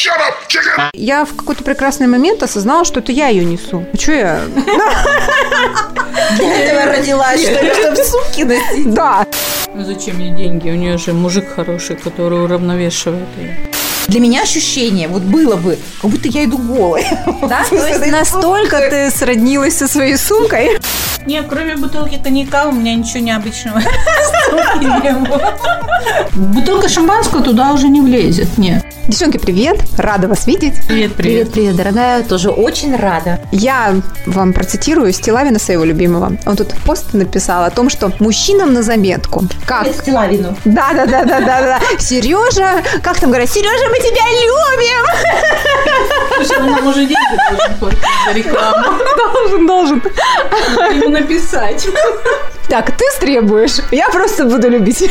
Shut up, chicken! Я в какой-то прекрасный момент осознала, что это я ее несу. А что я? Для этого родилась, что ли, чтобы сумки носить? Да. Ну зачем ей деньги? У нее же мужик хороший, который уравновешивает ее. Для меня ощущение, вот было бы, как будто я иду голой. Да? То есть настолько ты сроднилась со своей сумкой. Не, кроме бутылки коньяка у меня ничего необычного. Бутылка шампанского туда уже не влезет, нет. Девчонки, привет! Рада вас видеть. Привет, привет. привет, дорогая, тоже очень рада. Я вам процитирую Стилавина своего любимого. Он тут пост написал о том, что мужчинам на заметку. Как? Стилавину. Да, да, да, да, да, да. Сережа, как там говорят, Сережа, мы тебя любим! Слушай, он нам уже деньги должен платить за рекламу. Должен, должен. Ему написать. Так, ты требуешь, я просто буду любить.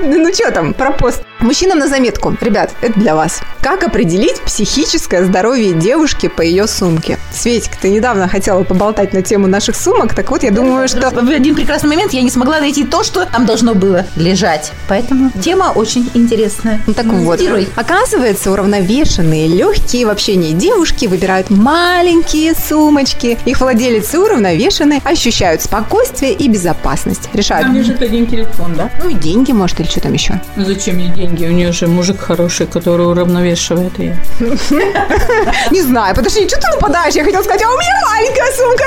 Ну что там, про пост. Мужчинам на заметку. Ребят, это для вас. Как определить психическое здоровье девушки по ее сумке? Светик, ты недавно хотела поболтать на тему наших сумок, так вот я думаю, что... В один прекрасный момент я не смогла найти то, что там должно было лежать. Поэтому тема очень интересная. Ну, так вот, оказывается, уравновешенные, легкие в общении девушки выбирают маленькие сумочки. Их владелицы уравновешенные, ощущают спокойствие и безопасность. Решают, Там лежит один телефон, да? ну и деньги, может, или что там еще. Ну зачем ей деньги? У нее же мужик хороший, который уравновешивает ее. Не знаю, подожди, что ты нападаешь? Я хотела сказать, а у меня маленькая сумка.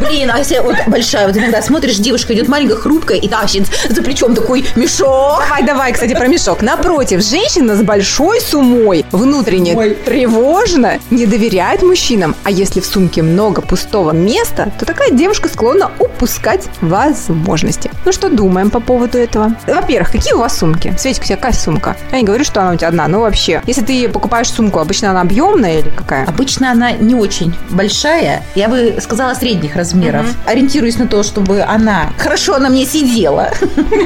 Блин, а если вот большая, вот иногда смотришь, девушка идет маленькая, хрупкая и тащит за плечом такой мешок. Давай, давай, кстати, про мешок. Напротив, женщина с большой сумой внутренне тревожно не доверяет мужчинам. А если в сумке много пустого места, то такая девушка склонна упускать возможности. Ну что думаем по поводу этого? Во-первых, какие у вас сумки? Светик, у тебя какая сумка? Я не говорю, что она у тебя одна, но вообще. Если ты покупаешь сумку, обычно она объемная или какая? Обычно она не очень большая, я бы сказала средних размеров. Ориентируюсь на то, чтобы она хорошо на мне сидела.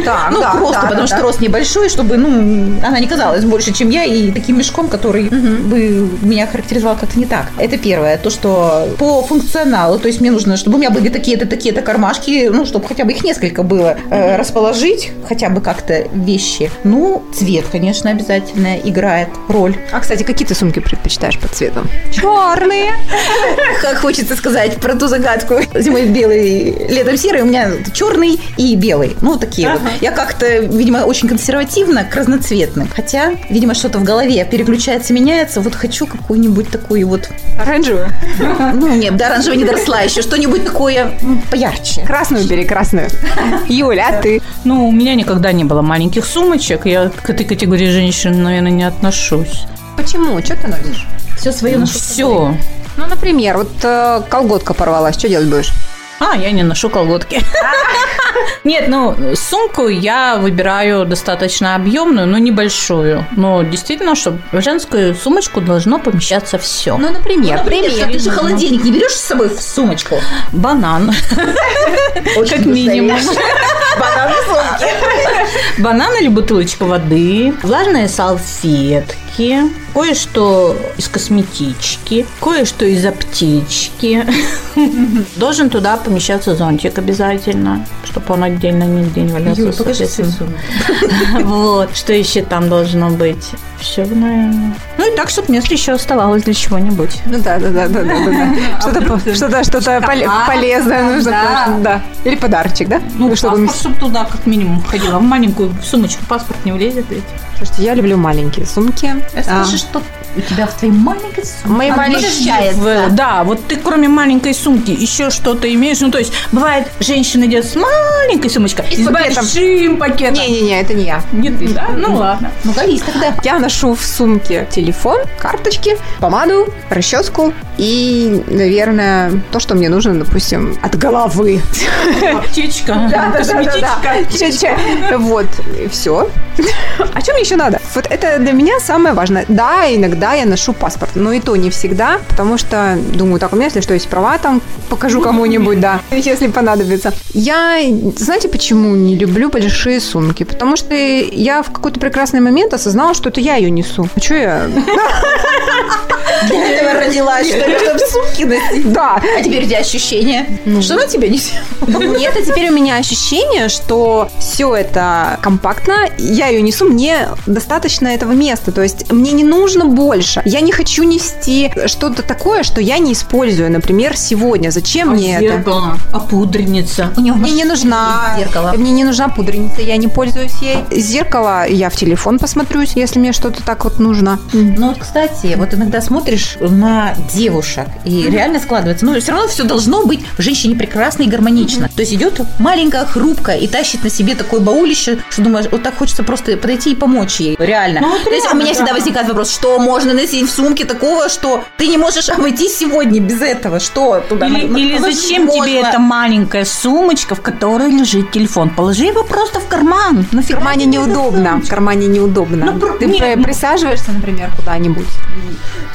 Так, Ну, да, просто да, потому да, что да. рост небольшой, чтобы, ну, она не казалась больше, чем я, и таким мешком, который бы меня характеризовал как-то не так. Это первое. То, что по функционалу, то есть мне нужно, чтобы у меня были такие-то, такие-то кармашки, ну, чтобы хотя бы их несколько было, э, расположить, хотя бы как-то вещи. Ну, цвет, конечно, обязательно играет роль. А, кстати, какие ты сумки предпочитаешь по цвету? Черные. Как хочется сказать про ту загадку. Зимой белый, летом серый, у меня черный и белый. Ну, такие вот. Я как-то, видимо, очень консервативно к разноцветным. Хотя, видимо, что-то в голове переключается, меняется. Вот хочу какую-нибудь такую вот... Оранжевую. Ну, нет, до оранжевой не доросла еще. Что-нибудь такое поярче. Красную бери, красную. Юля, а ты? Ну, у меня никогда не было маленьких сумочек. Я к этой категории женщин, наверное, не отношусь. Почему? Что ты носишь? Все свое ношу. Все. Ну, например, вот э, колготка порвалась, что делать будешь? А, я не ношу колготки. Нет, ну, сумку я выбираю достаточно объемную, но небольшую. Но действительно, чтобы в женскую сумочку должно помещаться все. Ну, например, Например, пример. ты же холодильник не берешь с собой в сумочку? Банан. Как минимум. Бананы сумки. Банан или бутылочка воды, влажные салфетки, кое-что из косметички, кое-что из аптечки. Должен туда помещаться зонтик обязательно, чтобы он отдельно нигде не валялся. Юль, покажи. Вот. Что еще там должно быть? Все, наверное. Ну и так, чтобы место еще оставалось для чего-нибудь. Ну да, да, да, да, да, да. Что-то, что-то, что-то поле- полезное нужно. да. Или подарочек, да? Ну, чтобы паспорт, чтобы туда как минимум входила. В маленькую сумочку паспорт не влезет ведь. Слушайте, я люблю маленькие сумки. А, Расскажи, что у тебя в твоей маленькой сумке Моей маленькой- помещается. В- Да, вот ты кроме маленькой сумки еще что-то имеешь. Ну, то есть, бывает, женщина идет с маленькой сумочкой и с пакетом. большим пакетом. Не-не-не, это не я. Не ты, да? Ну, ладно. Ну, колись тогда. Я ношу в сумке телефон, карточки, помаду, расческу и, наверное, то, что мне нужно, допустим, от головы. Аптечка, косметичка. Ча-ча. Вот, и все. А что мне еще надо? Вот это для меня самое важное. Да, иногда я ношу паспорт, но и то не всегда, потому что думаю, так, у меня, если что, есть права, там покажу кому-нибудь, да, если понадобится. Я, знаете, почему не люблю большие сумки? Потому что я в какой-то прекрасный момент осознала, что это я ее несу. А что я? Для этого родилась, что ли, чтобы сумки носить. Да. А теперь у тебя ощущение, что на тебя несет? Нет, а теперь у меня ощущение, что все это компактно, я ее несу, мне достаточно этого места, то есть мне не нужно больше. Я не хочу нести что-то такое, что я не использую, например, сегодня. Зачем А мне это? зеркало, а пудреница. У него Мне не нужна зеркало. Мне не нужна пудреница, я не пользуюсь ей. Зеркало я в телефон посмотрюсь, если мне что-то так вот нужно. Ну, вот, кстати, вот иногда смотришь на девушек, и реально складывается. Ну, все равно все должно быть в женщине прекрасно и гармонично. То есть идет маленькая, хрупкая и тащит на себе такое баулище, что думаешь, вот так хочется просто подойти и помочь ей. Реально. Ну, вот То есть у меня всегда да. возникает вопрос, что можно носить в сумке такого, что ты не можешь обойтись сегодня без этого? Что туда Или, на- или зачем тебе можно? эта маленькая сумочка, в которой лежит телефон? Положи его просто в карман. В кармане неудобно. В кармане неудобно. Ну, Ты не, ну- присаживаешься, например, куда-нибудь,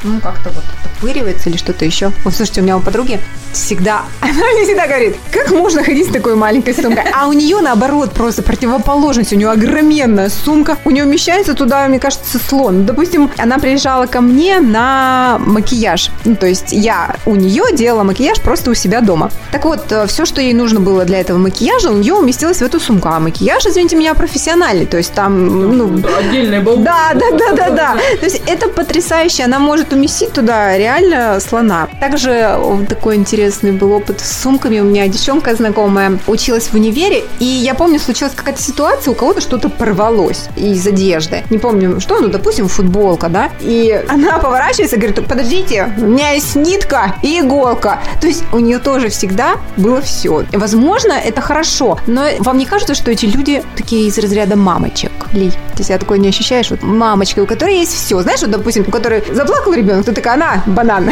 ну, как-то вот отпыривается или что-то еще. Вот, слушайте, у меня у подруги всегда, она мне всегда говорит, как можно ходить с такой маленькой сумкой? А у нее, наоборот, просто противоположность. У нее огроменная сумка. У нее умещается туда, мне кажется, слон. Допустим, она приезжала ко мне на макияж. Ну, то есть я у нее делала макияж просто у себя дома. Так вот, все, что ей нужно было для этого макияжа, у нее уместилось в эту сумку. А макияж, извините меня, профессиональный. То есть там, ну, Отдельная баул. да, да, да, да, да. То есть это потрясающе. Она может уместить туда реально слона. Также такой интересный был опыт с сумками. У меня девчонка знакомая училась в универе, и я помню, случилась какая-то ситуация, у кого-то что-то порвалось из одежды. Не помню, что, ну, допустим, футболка, да? И она поворачивается и говорит, подождите, у меня есть нитка и иголка. То есть у нее тоже всегда было все. Возможно, это хорошо, но вам не кажется, что эти люди такие из разряда мамочек? Ли, ты себя такое не ощущаешь? Вот мамочка, у которой есть все. Знаешь, вот, допустим, у которой заплакал ребенок, ты такая, на, банан.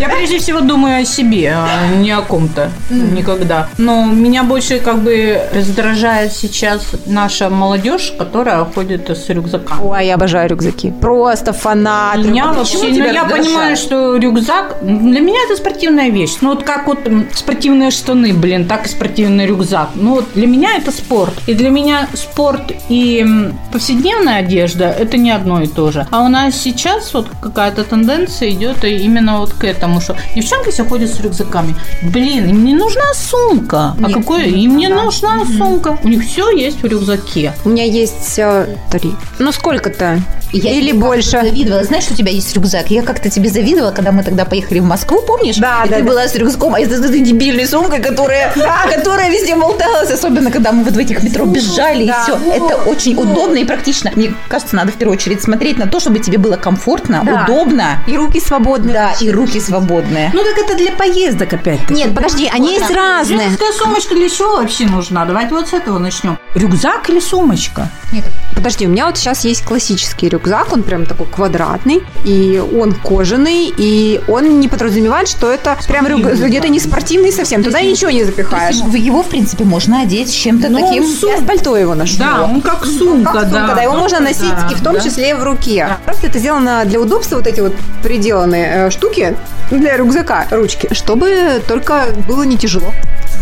Я прежде всего думаю о себе, а не о ком-то. Никогда. Но меня больше как бы раздражает сейчас наша молодежь, которая ходит с рюкзаками. Ой, я обожаю рюкзаки. Просто фанат. Меня почему вообще, ну, я понимаю, что рюкзак для меня это спортивная вещь. Ну вот как вот спортивные штаны, блин, так и спортивный рюкзак. Ну вот для меня это спорт. И для меня спорт и повседневная одежда это не одно и то же. А у нас сейчас вот какая-то тенденция идет именно вот к этому, что девчонки все ходят с рюкзаками. Блин, им не нужна сумка. а Нет, какое? не Им не нужна. нужна сумка. У них все есть в рюкзаке. У меня есть э, три. Ну, сколько-то? Я Или тебе больше? завидовала. Знаешь, что у тебя есть рюкзак? Я как-то тебе завидовала, когда мы тогда поехали в Москву, помнишь? Да, И да, ты да. была с рюкзаком, а я с этой дебильной сумкой, которая, которая везде болталась, особенно когда мы вот в этих метро бежали, Да. и все. Это очень удобно и практично. Мне кажется, надо в первую очередь смотреть на то, чтобы тебе было комфортно, Да. удобно, И руки свободные. да, и руки свободные. Ну так это для поездок опять. Нет, подожди, они есть разные. Женская сумочка для чего вообще нужна? Давайте вот с этого начнем. Рюкзак или сумочка? Подожди, у меня вот сейчас есть классический рюкзак, он прям такой квадратный, и он кожаный, и он не подразумевает, что это прям рюкзак, где-то не спортивный совсем, туда ничего не запихаешь. В его, в принципе, можно одеть чем-то Ну, таким. Я с пальто его ношу. Да, он как сумка, Как сумка, да, его можно носить Да, и в том да. числе в руке. Просто это сделано для удобства, вот эти вот приделанные э, штуки для рюкзака, ручки, чтобы только было не тяжело.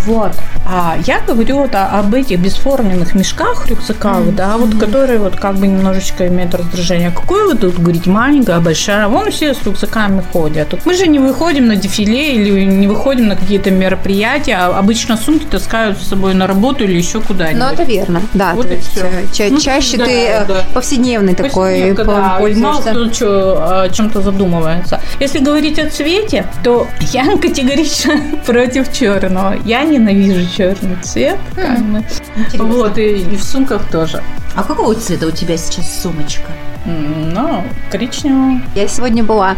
Вот. А я говорю вот об этих бесформенных мешках, рюкзаках, да, вот которые вот как бы немножечко имеют раздражение. Какое вы тут говорите, маленькая, большая? Вон все с рюкзаками ходят. Мы же не выходим на дефиле или не выходим на какие-то мероприятия. а Обычно сумки таскают с собой на работу или еще куда-нибудь. Но это верно, да. Вот то и есть, всё. э, ча- Ну, чаще да, ты э, да. повседневный такой да, и мало пользуешься. кто о чем-то задумывается. Если говорить о цвете, то я категорично против черного. Я ненавижу черный цвет. как бы. Вот, и, и в сумках тоже. А какого цвета у тебя сейчас сумочка? Ну, коричневого. Я сегодня была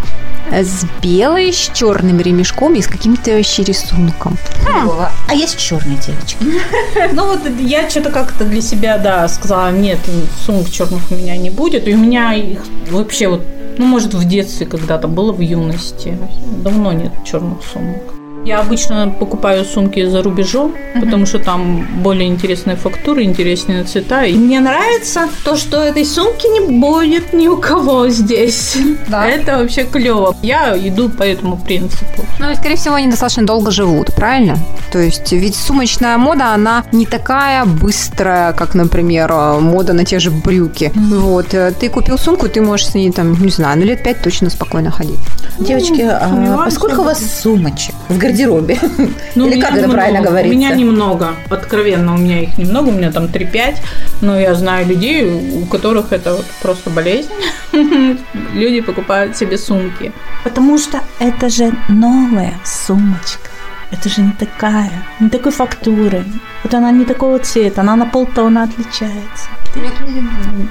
с белой, с черным ремешком и с каким-то вообще рисунком. Какого? А есть черные девочки. Ну вот я что-то как-то для себя, да, сказала, нет, сумок черных у меня не будет. И у меня их вообще вот, ну, может, в детстве когда-то было, в юности. Давно нет черных сумок. Я обычно покупаю сумки за рубежом, потому что там более интересные фактуры, интереснее цвета. И мне нравится то, что этой сумки не будет ни у кого здесь. Да. Это вообще клево. Я иду по этому принципу. Ну, и, скорее всего, они достаточно долго живут, правильно? То есть, ведь сумочная мода, она не такая быстрая, как, например, мода на те же брюки. Вот, э, ты купил сумку, ты можешь с ней, там, не знаю, ну, лет пять точно спокойно ходить. Девочки, а сомневаюсь, поскольку что у вас сумочек в гардеробе? Ну, у Или как это немного. правильно У говорится? меня немного. Откровенно, у меня их немного. У меня там 3-5. Но я знаю людей, у которых это вот просто болезнь. Люди покупают себе сумки. Потому что это же новая сумочка. Это же не такая, не такой фактуры. Вот она не такого цвета, она на полтона отличается.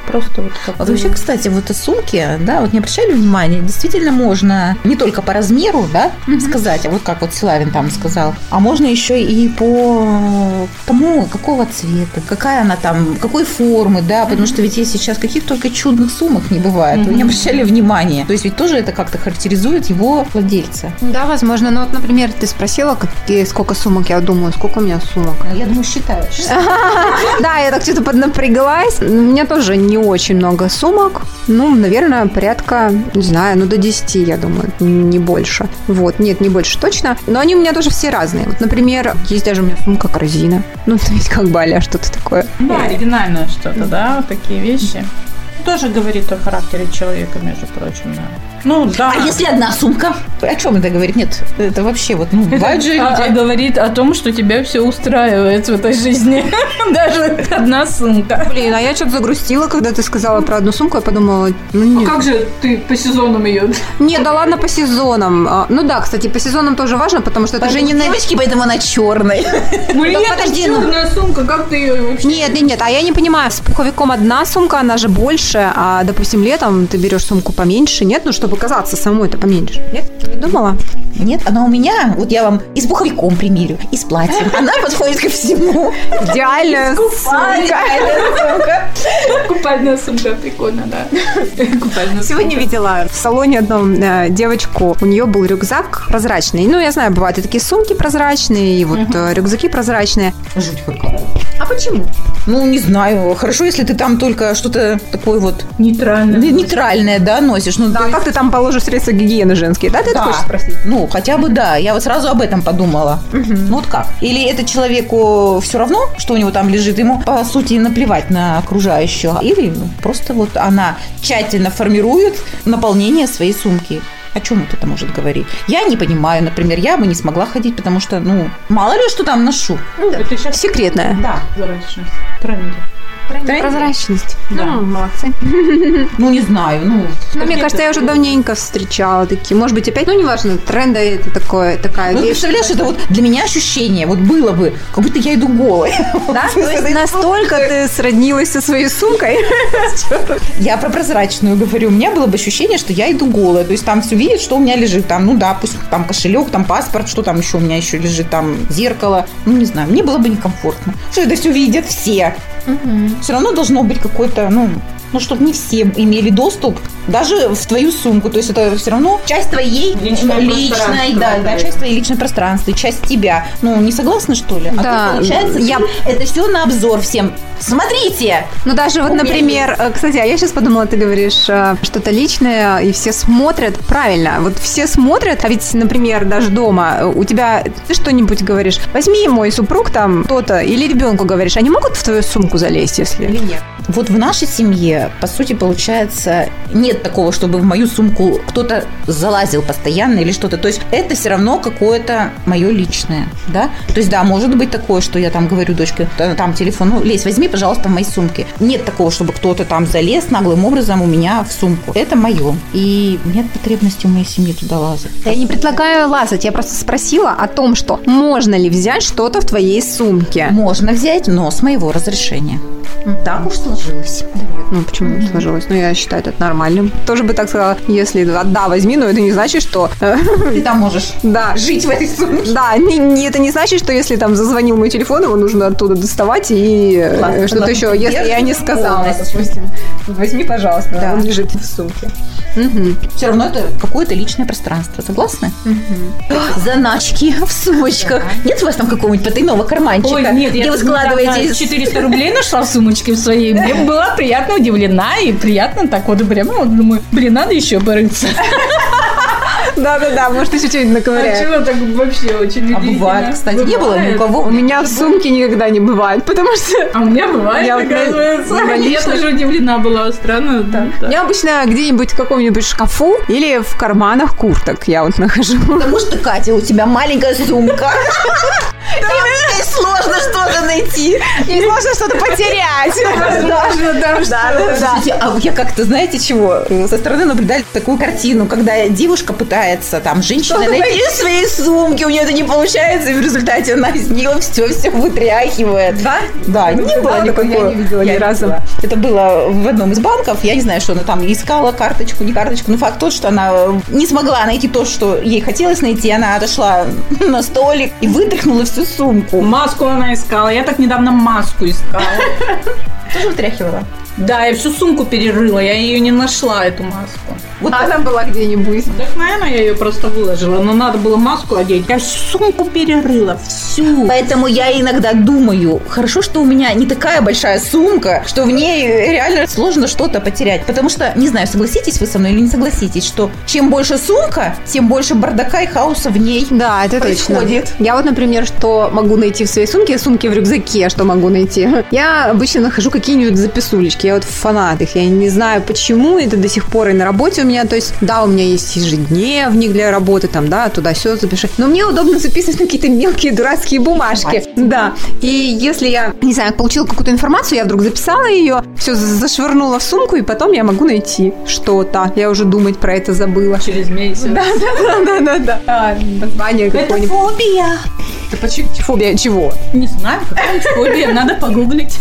Просто вот как Вот вообще, кстати, вот о сумке, да, вот не обращали внимания, действительно можно не только по размеру, да, сказать, а вот как вот Силавин там сказал, а можно еще и по тому, какого цвета, какая она там, какой формы, да, потому что ведь есть сейчас каких только чудных сумок не бывает, вы не обращали внимания. То есть ведь тоже это как-то характеризует его владельца. Да, возможно. Ну, вот, например, ты спросила, какие, сколько сумок, я думаю, сколько у меня сумок. Я думаю, считаешь. Да, я так что-то поднапряглась. У меня тоже не очень много сумок. Ну, наверное, порядка, не знаю, ну до 10, я думаю, не больше. Вот, нет, не больше точно. Но они у меня тоже все разные. Вот, например, есть даже у меня сумка корзина. Ну, это ведь как а что-то такое. Да, оригинальное что-то, да, вот такие вещи. Тоже говорит о характере человека, между прочим, да. Ну, да. А если одна сумка? О чем это говорит? Нет, это вообще вот, ну, бывают же А- а люди. говорит о том, что тебя все устраивает в этой жизни. Даже одна сумка. Блин, а я что-то загрустила, когда ты сказала про одну сумку. Я подумала, ну нет. Как же ты по сезонам ее? Нет, да ладно, по сезонам. А, Ну да, кстати, по сезонам тоже важно, потому что это же не на... девочки, поэтому она черная. Блин, подожди, ну. черная сумка, как ты ее вообще? Нет, нет, нет, а я не понимаю, с пуховиком одна сумка, она же больше, а, допустим, летом ты берешь сумку поменьше, нет? Ну, чтобы казаться самой-то поменьше. Нет? Не думала? Нет, она у меня, вот я вам и с пуховиком примерю, и с платьем. Она подходит ко всему. Идеальная сумка. Купальная сумка, прикольно, да. Купальная Сегодня видела в салоне одном э, девочку, у нее был рюкзак прозрачный. Ну, я знаю, бывают и такие сумки прозрачные, и вот э, рюкзаки прозрачные. Жуть какая. А почему? Ну, не знаю. Хорошо, если ты там только что-то такое вот Нейтральная. нейтральное, да, носишь. Ну, Да, а как ты там положишь средства гигиены женские? Да, ты это Да. хочешь спросить? Ну, хотя бы да. Я вот сразу об этом подумала. Ну вот как? Или это человеку все равно, что у него там лежит, ему по сути наплевать на окружающего, или просто вот она тщательно формирует наполнение своей сумки. О чем вот это может говорить? Я не понимаю, например, я бы не смогла ходить, потому что, ну, мало ли что там ношу. Это сейчас Секретная. Да. прозрачность. Тренди. Тренди. Прозрачность. Да. Ну, молодцы. Ну, не знаю, ну, Ну, мне кажется, я уже давненько встречала такие. Может быть, опять, ну, неважно, тренды это такое, такая Ну, вещь. представляешь, это вот для меня ощущение, вот было бы, как будто я иду голой. Да? То есть настолько ты сроднилась со своей сумкой. Я про прозрачную говорю. У меня было бы ощущение, что я иду голая. То есть там все видит, что у меня лежит. Там, ну да, пусть там кошелек, там паспорт, что там еще у меня еще лежит, там зеркало. Ну, не знаю, мне было бы некомфортно. Что это все видят все. Все равно должно быть какой-то, ну, ну, чтобы не все имели доступ даже в твою сумку. То есть это все равно часть твоей Личное личной, пространство, да, да, да. часть твоей личной пространства, часть тебя. Ну, не согласны, что ли? А Да, тут, получается, я- это все на обзор всем. Смотрите! Ну, даже вот, например, э, кстати, а я сейчас подумала, ты говоришь э, что-то личное, и все смотрят. Правильно, вот все смотрят, а ведь, например, даже дома э, у тебя, ты что-нибудь говоришь, возьми мой супруг там то-то, или ребенку говоришь, они могут в твою сумку залезть, если... Или нет? Вот в нашей семье, по сути, получается, нет такого, чтобы в мою сумку кто-то залазил постоянно или что-то. То есть это все равно какое-то мое личное, да? То есть, да, может быть такое, что я там говорю дочке, «Та- там телефон, ну, лезь, возьми, пожалуйста, в моей сумке. Нет такого, чтобы кто-то там залез наглым образом у меня в сумку. Это мое. И нет потребности у моей семьи туда лазать. Я не предлагаю лазать, я просто спросила о том, что можно ли взять что-то в твоей сумке. Можно взять, но с моего разрешения. Так уж сложилось. Нет, Ну, почему не сложилось? Ну, я считаю это нормальным. Тоже бы так сказала, если да, возьми, но это не значит, что... э, Ты там можешь Да, жить в этой сумке. да, не, это не значит, что если там зазвонил мой телефон, его нужно оттуда доставать и э, что-то еще. Если я не сказала, допустим, возьми, пожалуйста, Да. он лежит в сумке. Мгм. Все равно это какое-то личное пространство. Согласны? Заначки в сумочках. Нет у вас там какого-нибудь потайного карманчика, Ой, нет, где я вы складываете 400 рублей нашла в сумочке в своей. Мне была приятно удивлена и приятно так вот прямо вот думаю, блин, надо еще порыться. Да-да-да, может, еще что-нибудь А наковыряет. чего так вообще очень А бывает, кстати, не было ни у кого. У меня в сумке никогда не бывает, потому что А у меня бывает, Я оказывается. Я личных- тоже удивлена была. Странно. да. я обычно где-нибудь в каком-нибудь шкафу или в карманах курток я вот нахожу. Потому что, Катя, у тебя маленькая сумка. Там ей сложно что-то найти. Не можно что-то потерять. Возможно, да, что- Слушайте, а я как-то, знаете чего, со стороны наблюдали такую картину, когда девушка пытается, там, женщина найти в своей сумке, у нее это не получается, и в результате она из нее все-все вытряхивает. Да? Да, не было никакого. я не видела ни разу. Это было в одном из банков, я не знаю, что она там искала карточку, не карточку, но факт тот, что она не смогла найти то, что ей хотелось найти, она отошла на столик и вытряхнула всю сумку. Маску она искала. Я так недавно маску искала. Тоже вытряхивала? Да, я всю сумку перерыла, я ее не нашла, эту маску. Она была где-нибудь. Так, наверное, я ее просто выложила, но надо было маску одеть. Я сумку перерыла, всю. Поэтому я иногда думаю, хорошо, что у меня не такая большая сумка, что в ней реально сложно что-то потерять. Потому что, не знаю, согласитесь вы со мной или не согласитесь, что чем больше сумка, тем больше бардака и хаоса в ней. Да, это точно. Происходит. Я вот, например, что могу найти в своей сумке, сумки в рюкзаке, что могу найти. Я обычно нахожу какие-нибудь записулечки. Я вот фанат их. Я не знаю почему, это до сих пор и на работе у меня. То есть, да, у меня есть ежедневник для работы, там, да, туда-сюда запиши. Но мне удобно записывать на какие-то мелкие дурацкие бумажки. Да. И если я, не знаю, получила какую-то информацию, я вдруг записала ее, все зашвырнула в сумку, и потом я могу найти что-то. Я уже думать про это забыла. Через месяц. Да, да, да, да, да. А, название какое-нибудь. фобия. Да почему? Фобия чего? Не знаю, какая фобия, надо погуглить.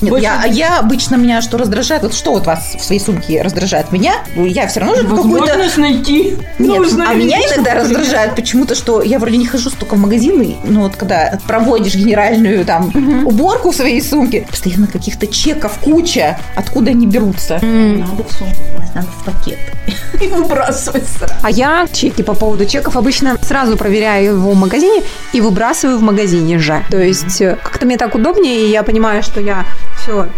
Нет, я, а я обычно меня что раздражает, вот что вот вас в своей сумке раздражает? Меня? Ну, Я все равно же какую-то... Возможность найти. Нет, нужно а меня иногда раздражает почему-то, что я вроде не хожу столько в магазины, но вот когда проводишь генеральную там уборку в своей сумке, постоянно каких-то чеков куча, откуда они берутся? Надо в сумку надо в пакет. И выбрасывать сразу. А я чеки по поводу чеков обычно сразу проверяю его в магазине и выбрасываю в магазине же. То есть э, как-то мне так удобнее, и я понимаю, что я все.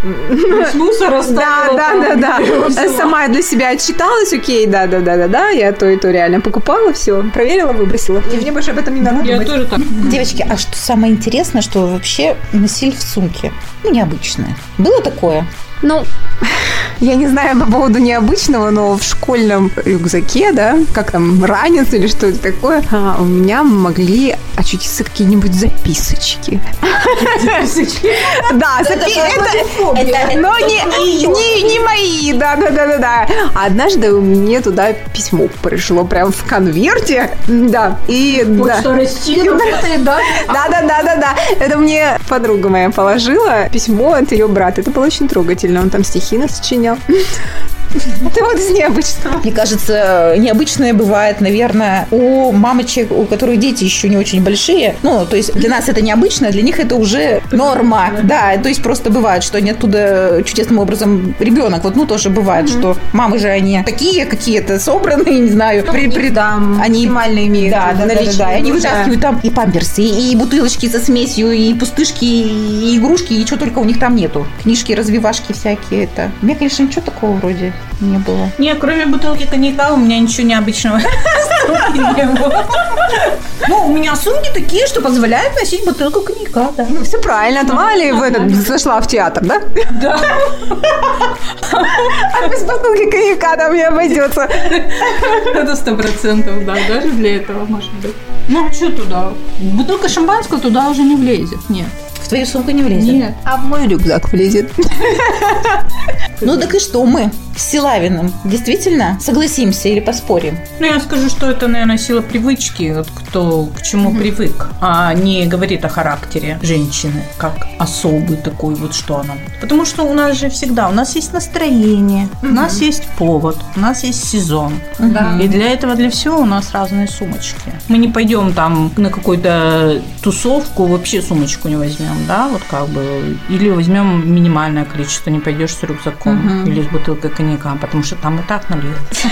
С мусора Да, да, да, да. Сама для себя отчиталась, окей, да, да, да, да, да. Я то и то реально покупала, все, проверила, выбросила. И мне больше об этом не надо Я тоже так. Девочки, а что самое интересное, что вы вообще носили в сумке? Ну, необычное. Было такое? Ну, я не знаю по поводу необычного, но в школьном рюкзаке, да, как там, ранец или что это такое, а, у меня могли очутиться какие-нибудь записочки. Да, запи- это, это- но не, мои, да, да, да, да, да. Однажды мне туда письмо пришло прям в конверте, да, и да. Что Россия работает, да? Да, да, да, да, да. Это мне подруга моя положила письмо от ее брата. Это было очень трогательно. Он там стихи насочинял. Это вот из необычного. Мне кажется, необычное бывает, наверное, у мамочек, у которых дети еще не очень большие. Ну, то есть для нас это необычно, для них это уже норма. Да, то есть просто бывает, что они оттуда чудесным образом ребенок. Вот, ну, тоже бывает, что мамы же они такие какие-то собранные, не знаю. При, при, Да, они максимально имеют Да, да, да, да, да. Они оружия. вытаскивают там и памперсы, и, и бутылочки со смесью, и пустышки, и игрушки, и что только у них там нету. Книжки, развивашки всякие. Это. У меня, конечно, ничего такого вроде не было. Не, кроме бутылки коньяка у меня ничего необычного не было. Ну, у меня сумки такие, что позволяют носить бутылку коньяка, да. Ну, все правильно. Ты мало ли в этот зашла в театр, да? Да. А без бутылки коньяка там не обойдется. Это сто процентов, да, даже для этого может быть. Ну, а что туда? Бутылка шампанского туда уже не влезет, нет. В твою сумку не влезет? Нет. А в мой рюкзак влезет. Ну так и что мы? С Силавиным. Действительно? Согласимся или поспорим? Ну, я скажу, что это, наверное, сила привычки, вот кто к чему привык, а не говорит о характере женщины, как особый такой вот, что она. Потому что у нас же всегда, у нас есть настроение, у нас есть повод, у нас есть сезон. Да. И для этого, для всего у нас разные сумочки. Мы не пойдем там на какую-то тусовку, вообще сумочку не возьмем, да, вот как бы, или возьмем минимальное количество, не пойдешь с рюкзаком или с бутылкой коньяка, потому что там и так нальется.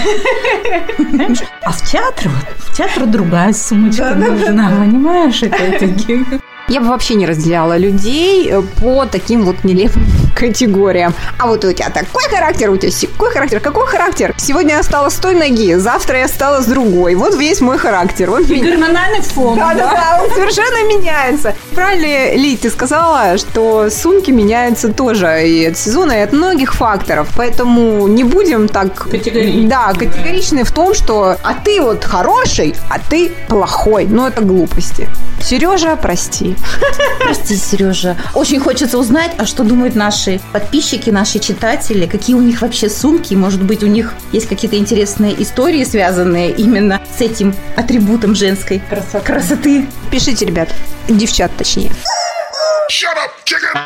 А в театр, вот, в театр другая сумочка нужна, понимаешь? Это, это Я бы вообще не разделяла людей э, по таким вот нелепым категориям. А вот у тебя такой характер, у тебя такой характер. Какой характер? Сегодня я стала с той ноги, завтра я стала с другой. Вот весь мой характер. Он меня- гормональный фон. Да, да, да, он совершенно меняется. Правильно, Ли, ты сказала, что сумки меняются тоже и от сезона, и от многих факторов. Поэтому не будем так... Категоричны. Да, категоричны в том, что а ты вот хороший, а ты плохой. Ну, это глупости. Сережа, прости. Прости, Сережа. Очень хочется узнать, а что думают наши подписчики, наши читатели, какие у них вообще сумки. Может быть, у них есть какие-то интересные истории, связанные именно с этим атрибутом женской красоты. красоты. Пишите, ребят. Девчат, точнее. Shut up, chicken!